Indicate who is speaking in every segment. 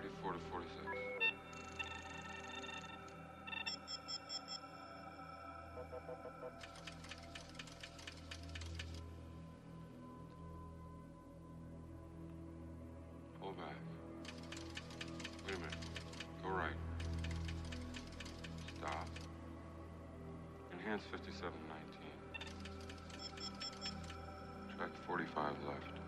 Speaker 1: 34 to 46. Pull back. Wait a minute. Go right. Stop. Enhance 5719. Track 45 left.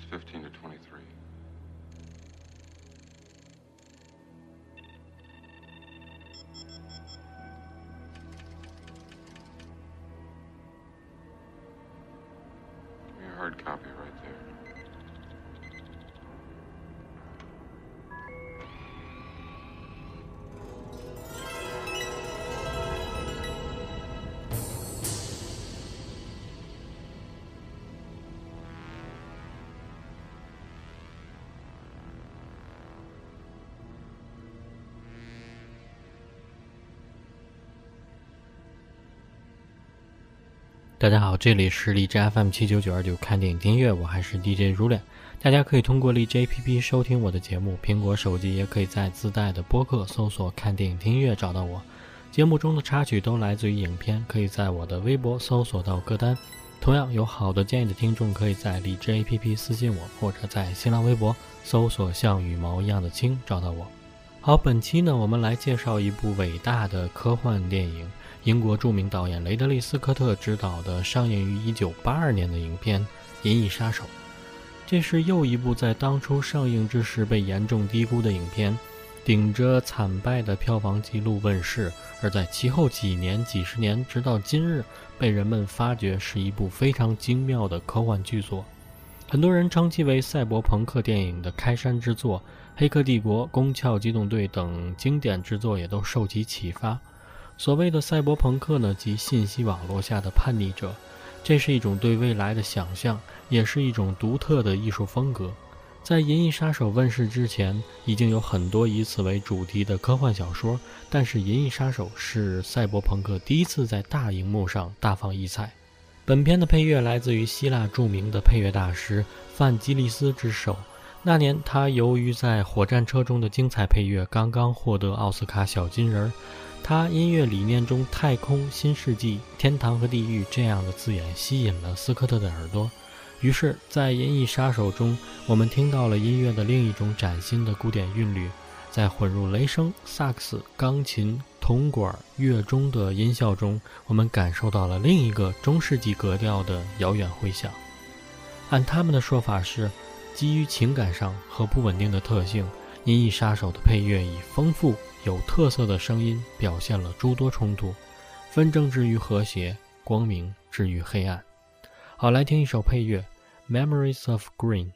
Speaker 1: It's 15 to 23. We hard copy.
Speaker 2: 大家好，这里是荔枝 FM 七九九二九看电影听音乐，我还是 DJ 如脸。大家可以通过荔枝 APP 收听我的节目，苹果手机也可以在自带的播客搜索“看电影听音乐”找到我。节目中的插曲都来自于影片，可以在我的微博搜索到歌单。同样有好的建议的听众，可以在荔枝 APP 私信我，或者在新浪微博搜索“像羽毛一样的青”找到我。好，本期呢，我们来介绍一部伟大的科幻电影。英国著名导演雷德利·斯科特执导的上映于1982年的影片《银翼杀手》，这是又一部在当初上映之时被严重低估的影片，顶着惨败的票房纪录问世，而在其后几年、几十年，直到今日，被人们发掘是一部非常精妙的科幻巨作。很多人称其为赛博朋克电影的开山之作，《黑客帝国》《攻壳机动队》等经典之作也都受其启发。所谓的赛博朋克呢，即信息网络下的叛逆者，这是一种对未来的想象，也是一种独特的艺术风格。在《银翼杀手》问世之前，已经有很多以此为主题的科幻小说，但是《银翼杀手》是赛博朋克第一次在大荧幕上大放异彩。本片的配乐来自于希腊著名的配乐大师范基利斯之手。那年，他由于在《火战车》中的精彩配乐，刚刚获得奥斯卡小金人儿。他音乐理念中“太空”“新世纪”“天堂”和“地狱”这样的字眼吸引了斯科特的耳朵，于是，在《银翼杀手》中，我们听到了音乐的另一种崭新的古典韵律，在混入雷声、萨克斯、钢琴、铜管、乐中的音效中，我们感受到了另一个中世纪格调的遥远回响。按他们的说法是，基于情感上和不稳定的特性，《银翼杀手》的配乐以丰富。有特色的声音表现了诸多冲突，纷争之于和谐，光明之于黑暗。好，来听一首配乐，《Memories of Green》。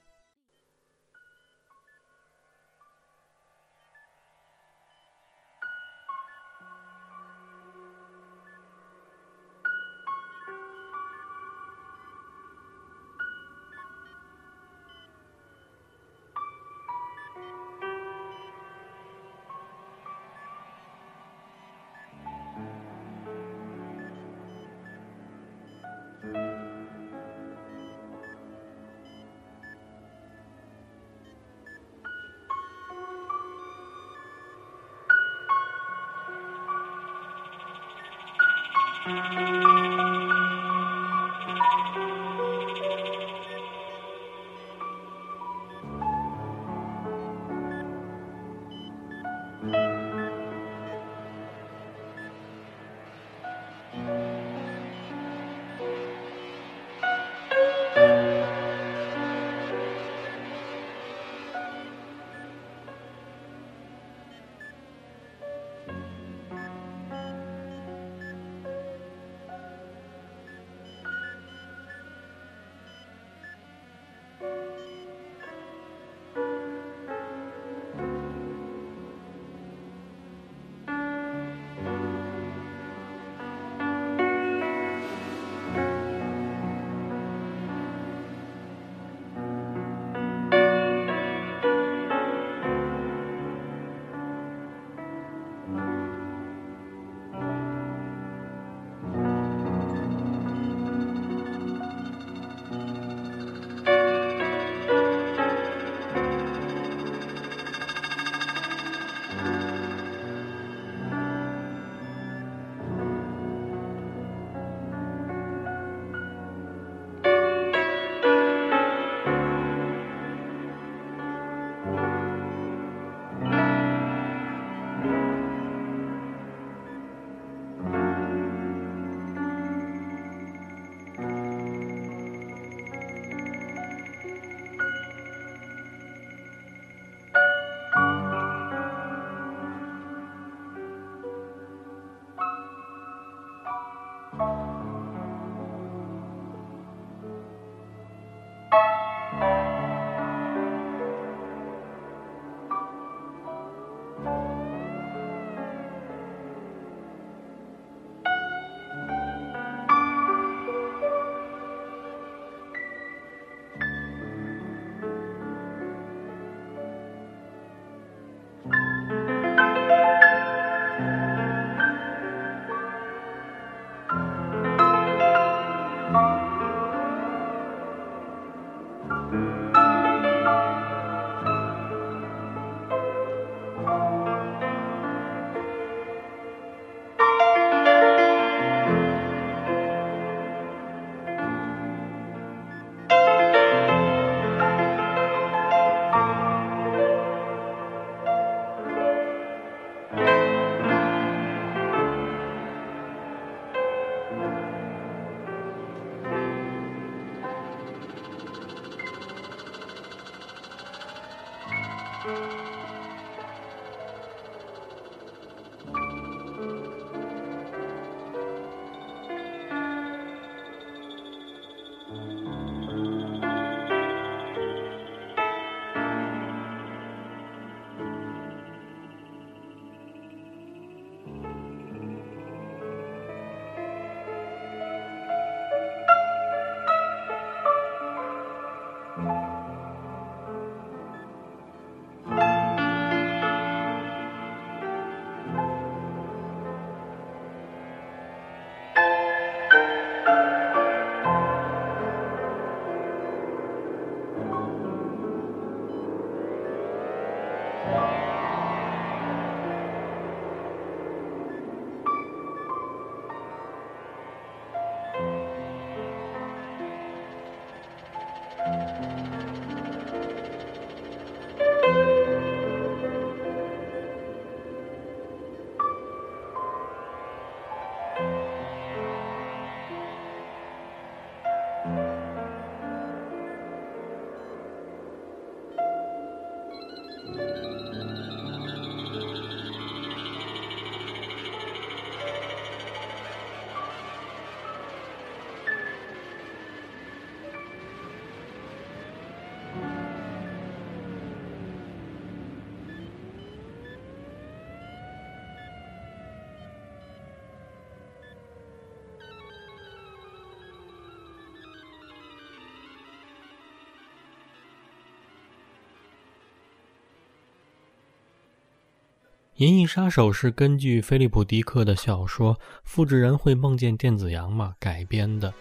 Speaker 2: 银翼杀手》是根据菲利普·迪克的小说《复制人会梦见电子羊吗》改编的。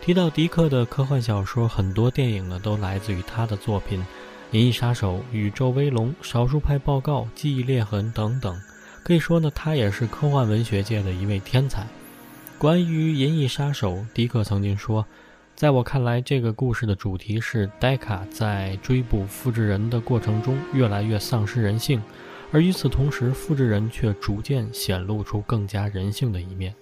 Speaker 2: 提到迪克的科幻小说，很多电影呢都来自于他的作品，《银翼杀手》《宇宙威龙》《少数派报告》《记忆裂痕》等等。可以说呢，他也是科幻文学界的一位天才。关于《银翼杀手》，迪克曾经说：“在我看来，这个故事的主题是戴卡在追捕复制人的过程中越来越丧失人性，而与此同时，复制人却逐渐显露出更加人性的一面。”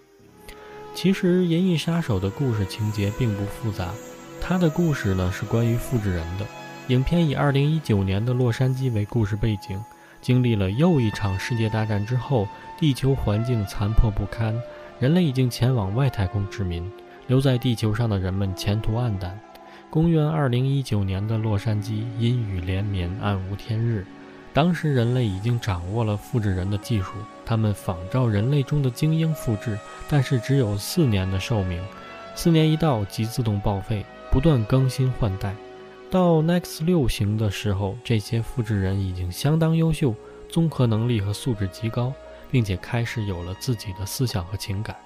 Speaker 2: 其实，《银翼杀手》的故事情节并不复杂，它的故事呢是关于复制人的。影片以2019年的洛杉矶为故事背景，经历了又一场世界大战之后，地球环境残破不堪，人类已经前往外太空殖民，留在地球上的人们前途黯淡。公元2019年的洛杉矶阴雨连绵，暗无天日。当时人类已经掌握了复制人的技术，他们仿照人类中的精英复制，但是只有四年的寿命，四年一到即自动报废，不断更新换代。到 Next 六型的时候，这些复制人已经相当优秀，综合能力和素质极高，并且开始有了自己的思想和情感。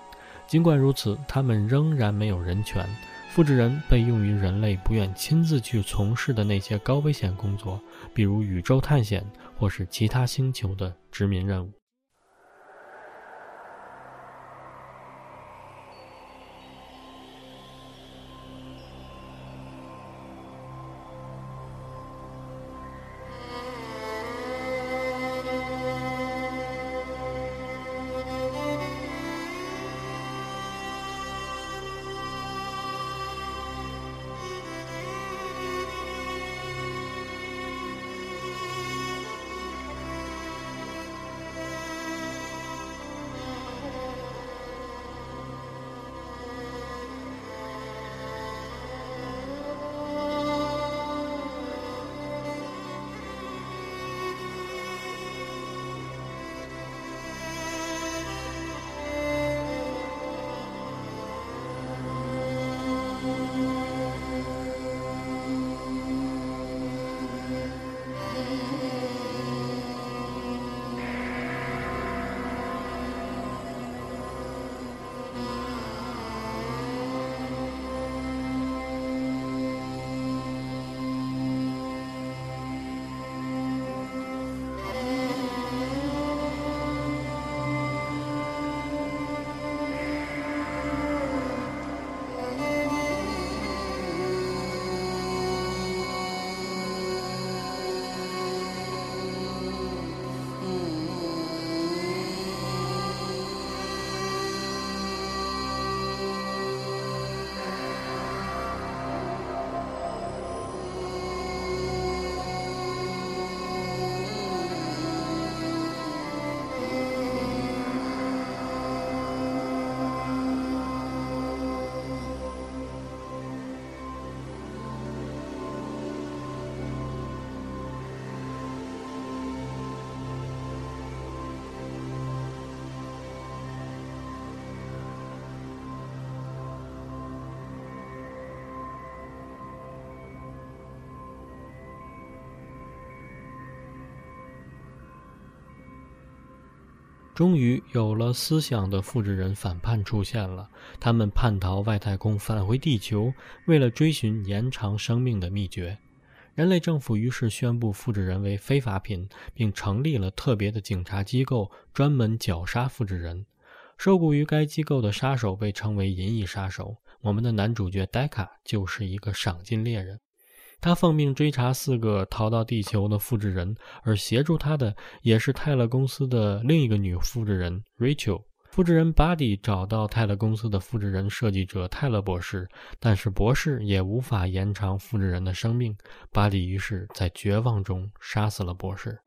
Speaker 2: 尽管如此，他们仍然没有人权。复制人被用于人类不愿亲自去从事的那些高危险工作，比如宇宙探险或是其他星球的殖民任务。终于有了思想的复制人反叛出现了，他们叛逃外太空，返回地球，为了追寻延长生命的秘诀。人类政府于是宣布复制人为非法品，并成立了特别的警察机构，专门绞杀复制人。受雇于该机构的杀手被称为“银翼杀手”。我们的男主角戴卡就是一个赏金猎人。他奉命追查四个逃到地球的复制人，而协助他的也是泰勒公司的另一个女复制人 Rachel。复制人 Buddy 找到泰勒公司的复制人设计者泰勒博士，但是博士也无法延长复制人的生命。Buddy 于是在绝望中杀死了博士。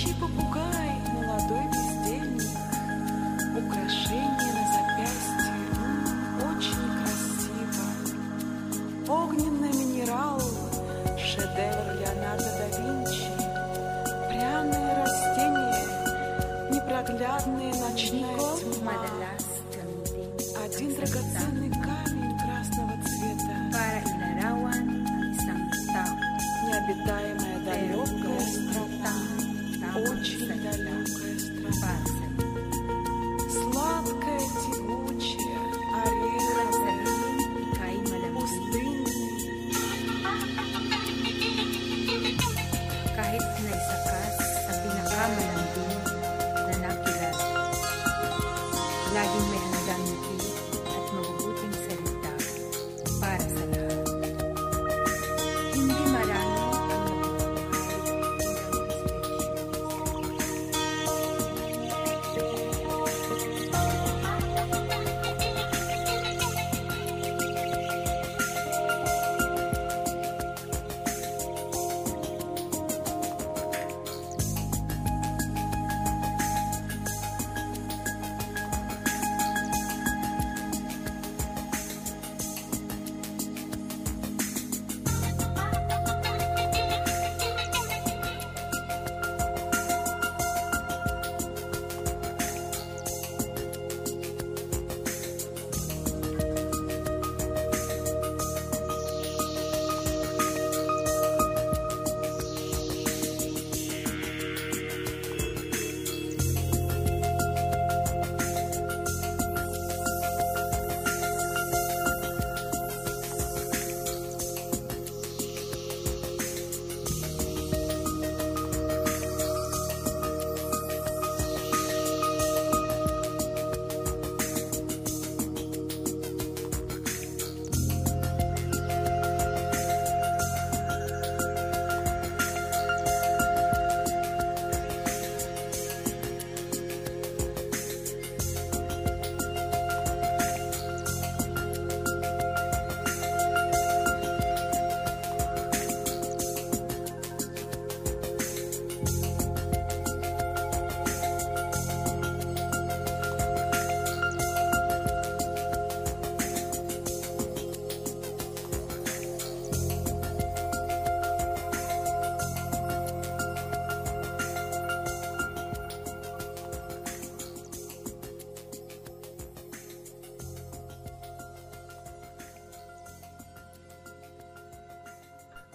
Speaker 3: Говорящий попугай, молодой бездельник. Украшение на запястье, очень красиво. Огненный минерал, шедевр Леонардо да Винчи. Пряные растения, непроглядная ночная тьма. Один драгоценный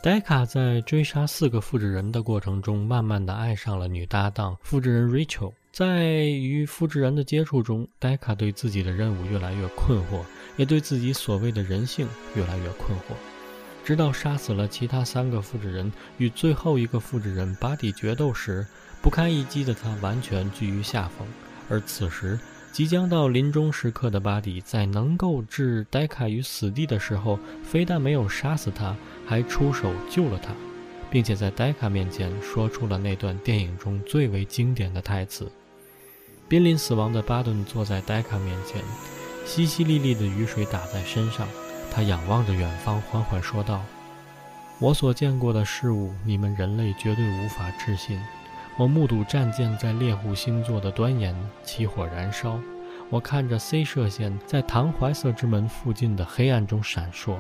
Speaker 2: 戴卡在追杀四个复制人的过程中，慢慢的爱上了女搭档复制人 Rachel。在与复制人的接触中，戴卡对自己的任务越来越困惑，也对自己所谓的人性越来越困惑。直到杀死了其他三个复制人，与最后一个复制人巴蒂决斗时，不堪一击的他完全居于下风。而此时，即将到临终时刻的巴迪，在能够置戴卡于死地的时候，非但没有杀死他，还出手救了他，并且在戴卡面前说出了那段电影中最为经典的台词。濒临死亡的巴顿坐在戴卡面前，淅淅沥沥的雨水打在身上，他仰望着远方，缓缓说道：“我所见过的事物，你们人类绝对无法置信。我目睹战舰在猎户星座的端沿起火燃烧，我看着 C 射线在唐怀瑟之门附近的黑暗中闪烁。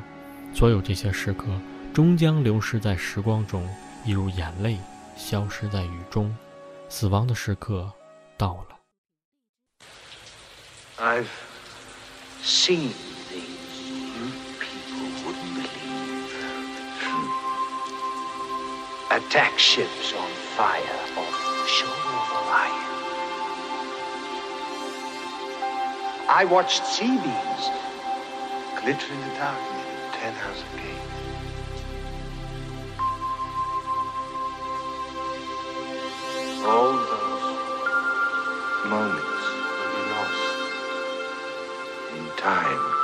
Speaker 2: 所有这些时刻终将流失在时光中，一如眼泪消失在雨中。死亡的时刻到了。”
Speaker 4: I've seen things you people wouldn't believe. Attack ships on fire the. I watched sea beams glitter in the dark near Ten House Gate. All those moments will be lost in time.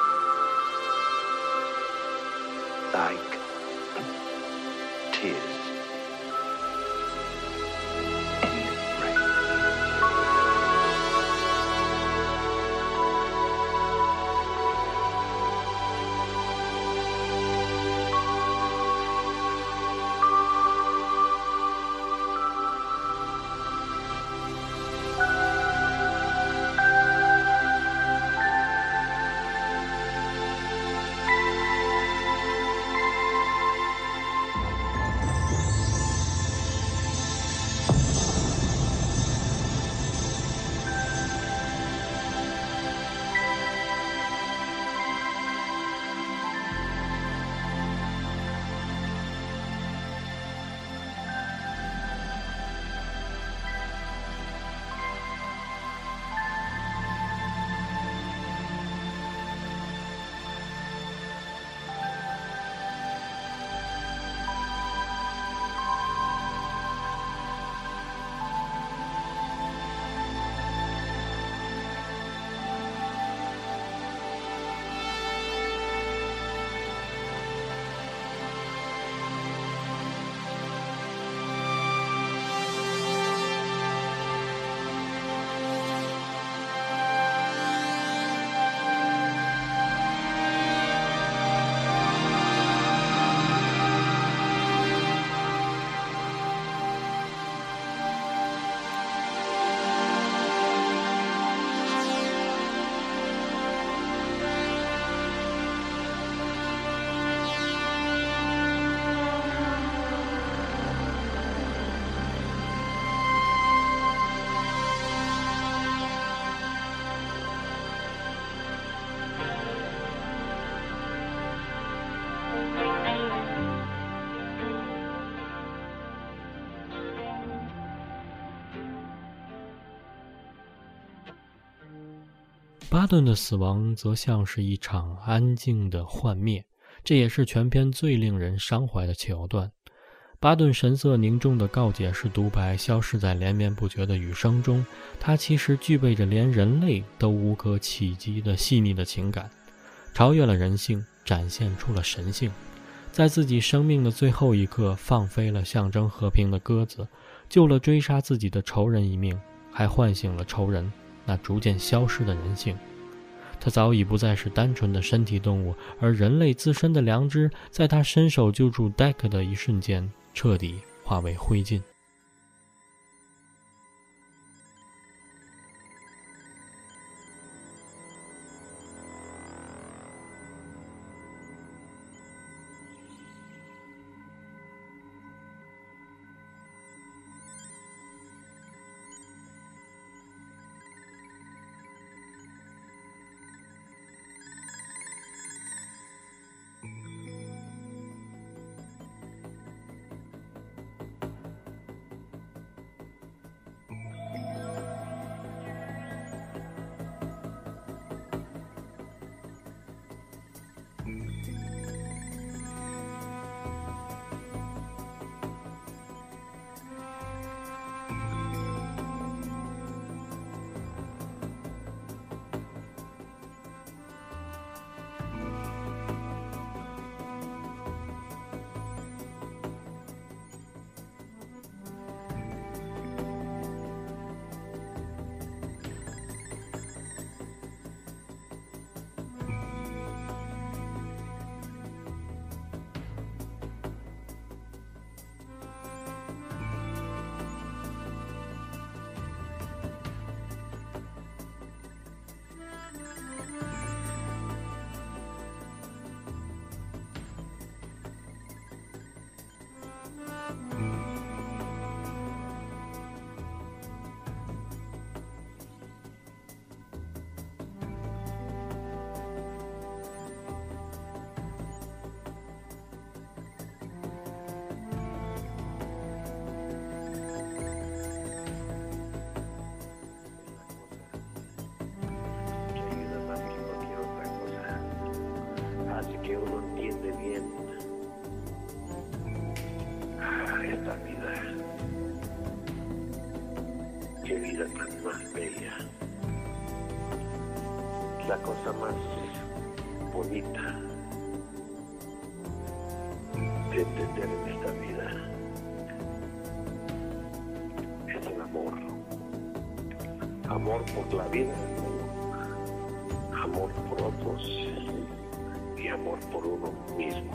Speaker 2: 巴顿的死亡则像是一场安静的幻灭，这也是全篇最令人伤怀的桥段。巴顿神色凝重的告解式独白消失在连绵不绝的雨声中，他其实具备着连人类都无可企及的细腻的情感，超越了人性，展现出了神性。在自己生命的最后一刻，放飞了象征和平的鸽子，救了追杀自己的仇人一命，还唤醒了仇人那逐渐消失的人性。他早已不再是单纯的身体动物，而人类自身的良知，在他伸手救助戴克的一瞬间。彻底化为灰烬。
Speaker 5: Tan más bella. La cosa más bonita de entender en esta vida es el amor. Amor por la vida amor por otros y amor por uno mismo.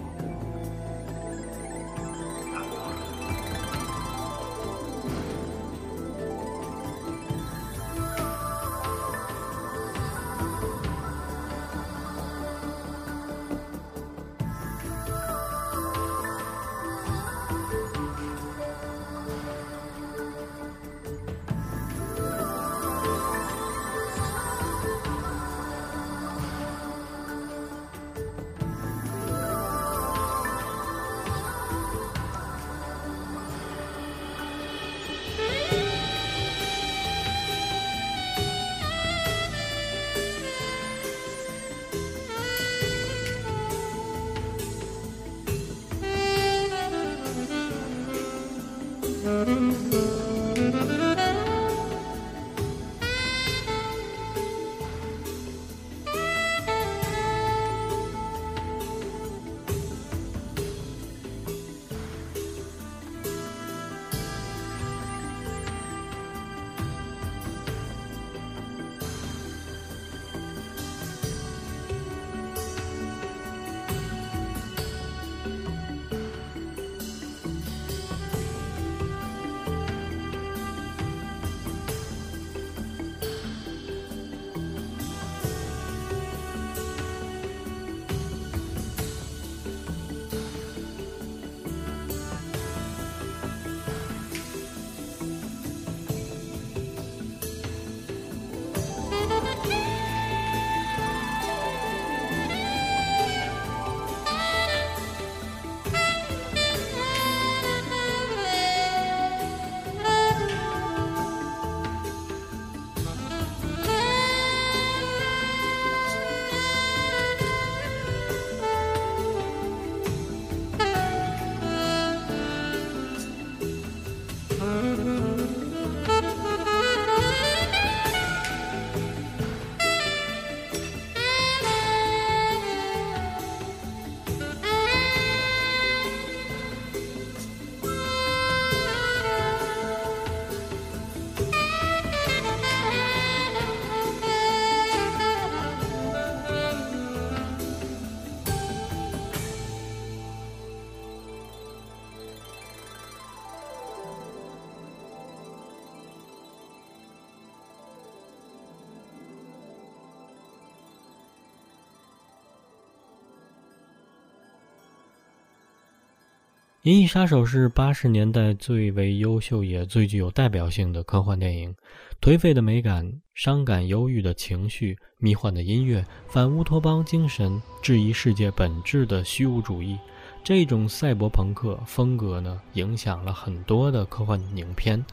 Speaker 2: 银翼杀手》是八十年代最为优秀也最具有代表性的科幻电影。颓废的美感、伤感忧郁的情绪、迷幻的音乐、反乌托邦精神、质疑世界本质的虚无主义，这种赛博朋克风格呢，影响了很多的科幻影片。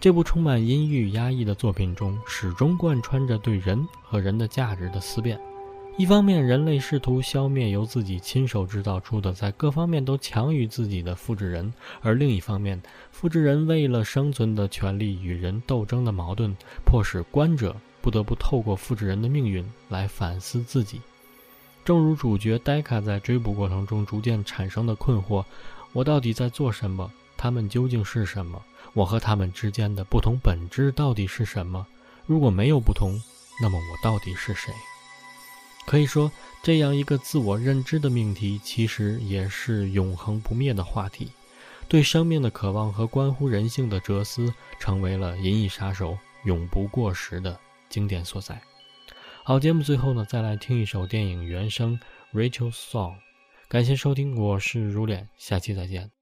Speaker 2: 这部充满阴郁压抑的作品中，始终贯穿着对人和人的价值的思辨。一方面，人类试图消灭由自己亲手制造出的在各方面都强于自己的复制人；而另一方面，复制人为了生存的权利与人斗争的矛盾，迫使观者不得不透过复制人的命运来反思自己。正如主角戴卡在追捕过程中逐渐产生的困惑：我到底在做什么？他们究竟是什么？我和他们之间的不同本质到底是什么？如果没有不同，那么我到底是谁？可以说，这样一个自我认知的命题，其实也是永恒不灭的话题。对生命的渴望和关乎人性的哲思，成为了《银翼杀手》永不过时的经典所在。好，节目最后呢，再来听一首电影原声《Rachel Song》。感谢收听，我是如脸，下期再见。